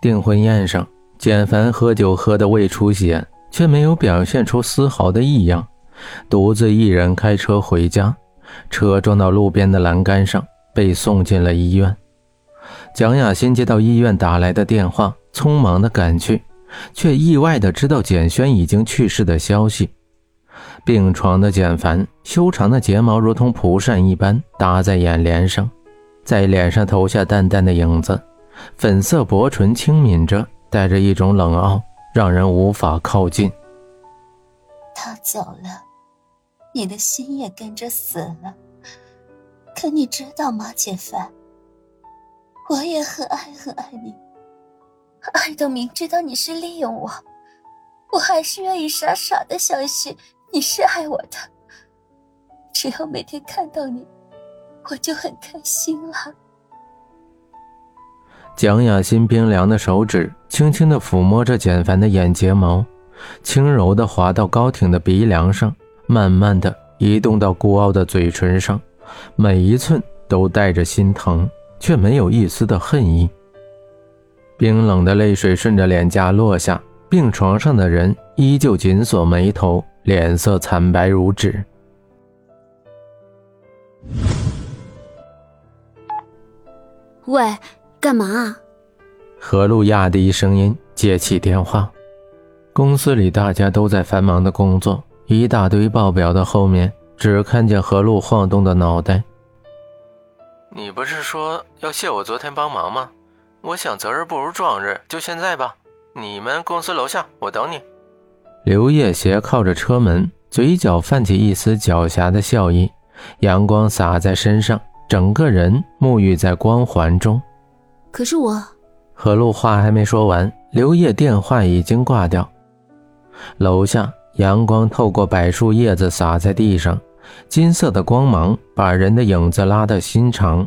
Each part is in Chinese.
订婚宴上，简凡喝酒喝得胃出血，却没有表现出丝毫的异样，独自一人开车回家。车撞到路边的栏杆上，被送进了医院。蒋雅欣接到医院打来的电话，匆忙的赶去，却意外的知道简轩已经去世的消息。病床的简凡，修长的睫毛如同蒲扇一般搭在眼帘上，在脸上投下淡淡的影子。粉色薄唇轻抿着，带着一种冷傲，让人无法靠近。他走了，你的心也跟着死了。可你知道吗，简凡？我也很爱很爱你，爱到明知道你是利用我，我还是愿意傻傻的相信你是爱我的。只要每天看到你，我就很开心了。蒋雅欣冰凉的手指轻轻地抚摸着简凡的眼睫毛，轻柔地滑到高挺的鼻梁上，慢慢地移动到孤傲的嘴唇上，每一寸都带着心疼，却没有一丝的恨意。冰冷的泪水顺着脸颊落下，病床上的人依旧紧锁眉头，脸色惨白如纸。喂。干嘛？何露压低声音接起电话。公司里大家都在繁忙的工作，一大堆报表的后面，只看见何露晃动的脑袋。你不是说要谢我昨天帮忙吗？我想择日不如撞日，就现在吧。你们公司楼下，我等你。刘烨斜靠着车门，嘴角泛起一丝狡黠的笑意，阳光洒在身上，整个人沐浴在光环中。可是我，何露话还没说完，刘烨电话已经挂掉。楼下阳光透过柏树叶子洒在地上，金色的光芒把人的影子拉得心长。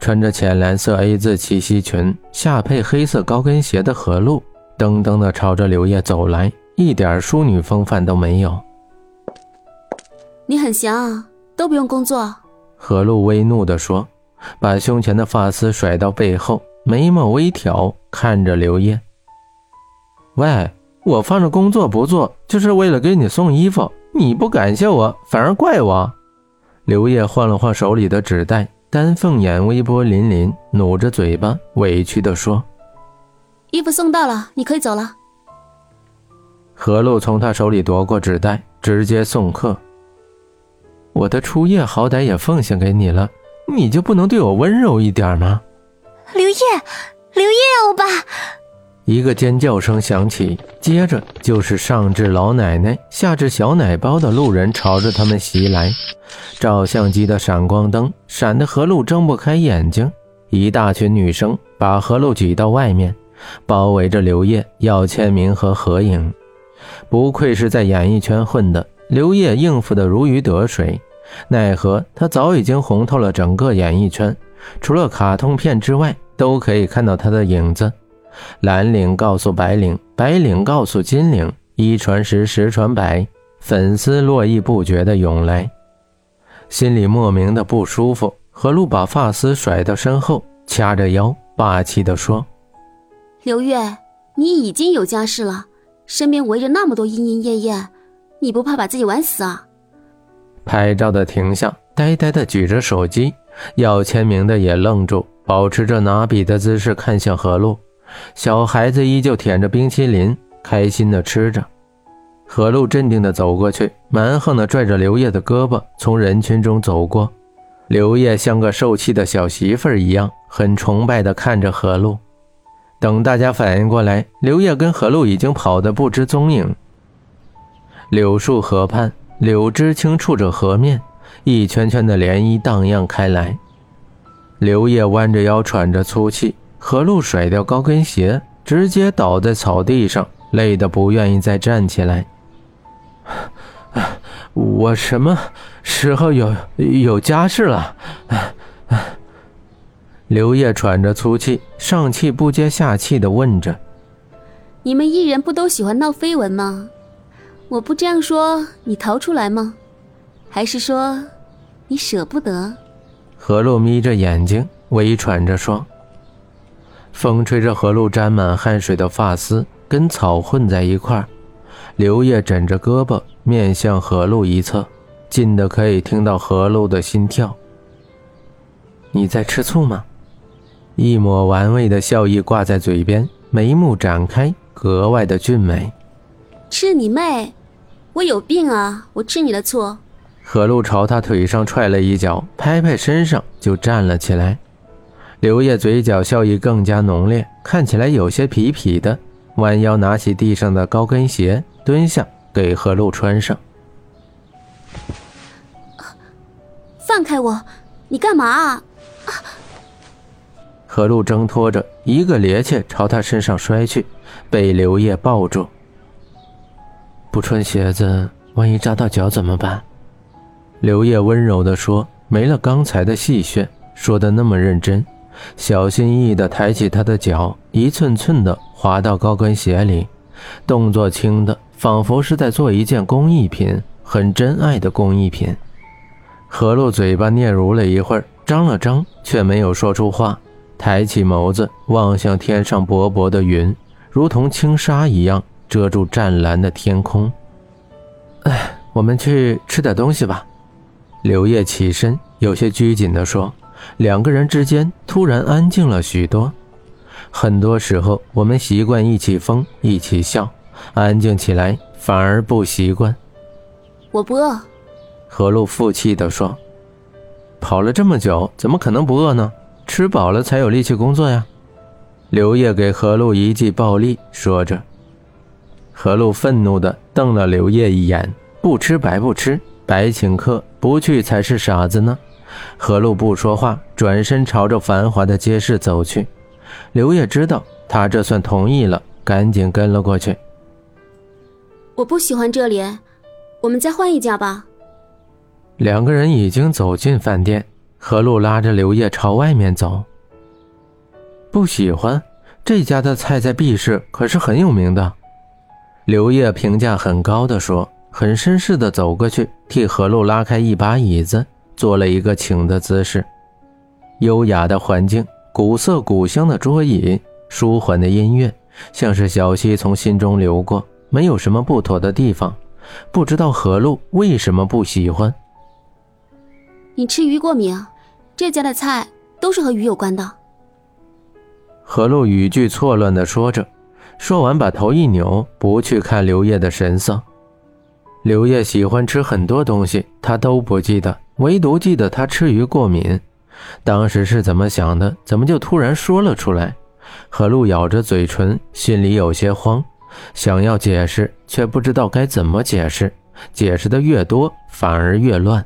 穿着浅蓝色 A 字齐膝裙，下配黑色高跟鞋的何露，噔噔地朝着刘烨走来，一点淑女风范都没有。你很闲啊，都不用工作。何露微怒地说，把胸前的发丝甩到背后。眉毛微挑，看着刘烨。喂，我放着工作不做，就是为了给你送衣服。你不感谢我，反而怪我。刘烨晃了晃手里的纸袋，丹凤眼微波粼粼，努着嘴巴，委屈地说：“衣服送到了，你可以走了。”何露从他手里夺过纸袋，直接送客。我的初夜好歹也奉献给你了，你就不能对我温柔一点吗？刘烨，刘烨，欧巴！一个尖叫声响起，接着就是上至老奶奶，下至小奶包的路人朝着他们袭来。照相机的闪光灯闪得何露睁不开眼睛。一大群女生把何露挤到外面，包围着刘烨要签名和合影。不愧是在演艺圈混的，刘烨应付得如鱼得水。奈何他早已经红透了整个演艺圈，除了卡通片之外。都可以看到他的影子，蓝领告诉白领，白领告诉金领，一传十，十传百，粉丝络绎不绝的涌来，心里莫名的不舒服。何露把发丝甩到身后，掐着腰，霸气地说：“刘月，你已经有家室了，身边围着那么多莺莺燕燕，你不怕把自己玩死啊？”拍照的停下，呆呆的举着手机，要签名的也愣住。保持着拿笔的姿势看向何露，小孩子依旧舔着冰淇淋，开心的吃着。何露镇定的走过去，蛮横的拽着刘烨的胳膊，从人群中走过。刘烨像个受气的小媳妇儿一样，很崇拜的看着何露。等大家反应过来，刘烨跟何露已经跑得不知踪影。柳树河畔，柳枝轻触着河面，一圈圈的涟漪荡漾开来。刘烨弯着腰喘着粗气，何露甩掉高跟鞋，直接倒在草地上，累得不愿意再站起来。我什么时候有有家室了？刘烨喘着粗气，上气不接下气的问着：“你们艺人不都喜欢闹绯闻吗？我不这样说，你逃出来吗？还是说你舍不得？”何露眯着眼睛，微喘着说：“风吹着何露沾满汗水的发丝，跟草混在一块儿。刘烨枕着胳膊，面向何露一侧，近的可以听到何露的心跳。你在吃醋吗？一抹玩味的笑意挂在嘴边，眉目展开，格外的俊美。吃你妹！我有病啊！我吃你的醋。何露朝他腿上踹了一脚，拍拍身上就站了起来。刘烨嘴角笑意更加浓烈，看起来有些痞痞的，弯腰拿起地上的高跟鞋，蹲下给何露穿上。放开我！你干嘛啊？何露挣脱着，一个趔趄朝他身上摔去，被刘烨抱住。不穿鞋子，万一扎到脚怎么办？刘烨温柔地说，没了刚才的戏谑，说的那么认真，小心翼翼地抬起他的脚，一寸寸地滑到高跟鞋里，动作轻的仿佛是在做一件工艺品，很珍爱的工艺品。何露嘴巴嗫嚅了一会儿，张了张，却没有说出话。抬起眸子望向天上薄薄的云，如同轻纱一样遮住湛蓝的天空。哎，我们去吃点东西吧。刘烨起身，有些拘谨地说。两个人之间突然安静了许多。很多时候，我们习惯一起疯，一起笑，安静起来反而不习惯。我不饿。何露负气地说。跑了这么久，怎么可能不饿呢？吃饱了才有力气工作呀！刘烨给何露一记暴力，说着。何露愤怒地瞪了刘烨一眼：“不吃白不吃，白请客，不去才是傻子呢。”何露不说话，转身朝着繁华的街市走去。刘烨知道他这算同意了，赶紧跟了过去。我不喜欢这里，我们再换一家吧。两个人已经走进饭店。何露拉着刘烨朝外面走。不喜欢这家的菜在 B 市可是很有名的。刘烨评价很高的说，很绅士的走过去，替何露拉开一把椅子，做了一个请的姿势。优雅的环境，古色古香的桌椅，舒缓的音乐，像是小溪从心中流过，没有什么不妥的地方。不知道何露为什么不喜欢。你吃鱼过敏？这家的菜都是和鱼有关的。何露语句错乱的说着，说完把头一扭，不去看刘烨的神色。刘烨喜欢吃很多东西，他都不记得，唯独记得他吃鱼过敏。当时是怎么想的？怎么就突然说了出来？何露咬着嘴唇，心里有些慌，想要解释，却不知道该怎么解释。解释的越多，反而越乱。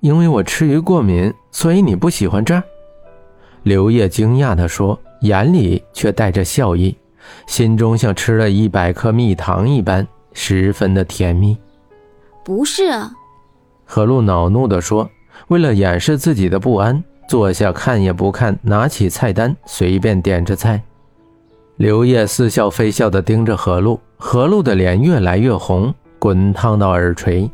因为我吃鱼过敏，所以你不喜欢这儿。刘烨惊讶地说，眼里却带着笑意，心中像吃了一百颗蜜糖一般，十分的甜蜜。不是，何露恼怒地说，为了掩饰自己的不安，坐下看也不看，拿起菜单随便点着菜。刘烨似笑非笑地盯着何露，何露的脸越来越红，滚烫到耳垂。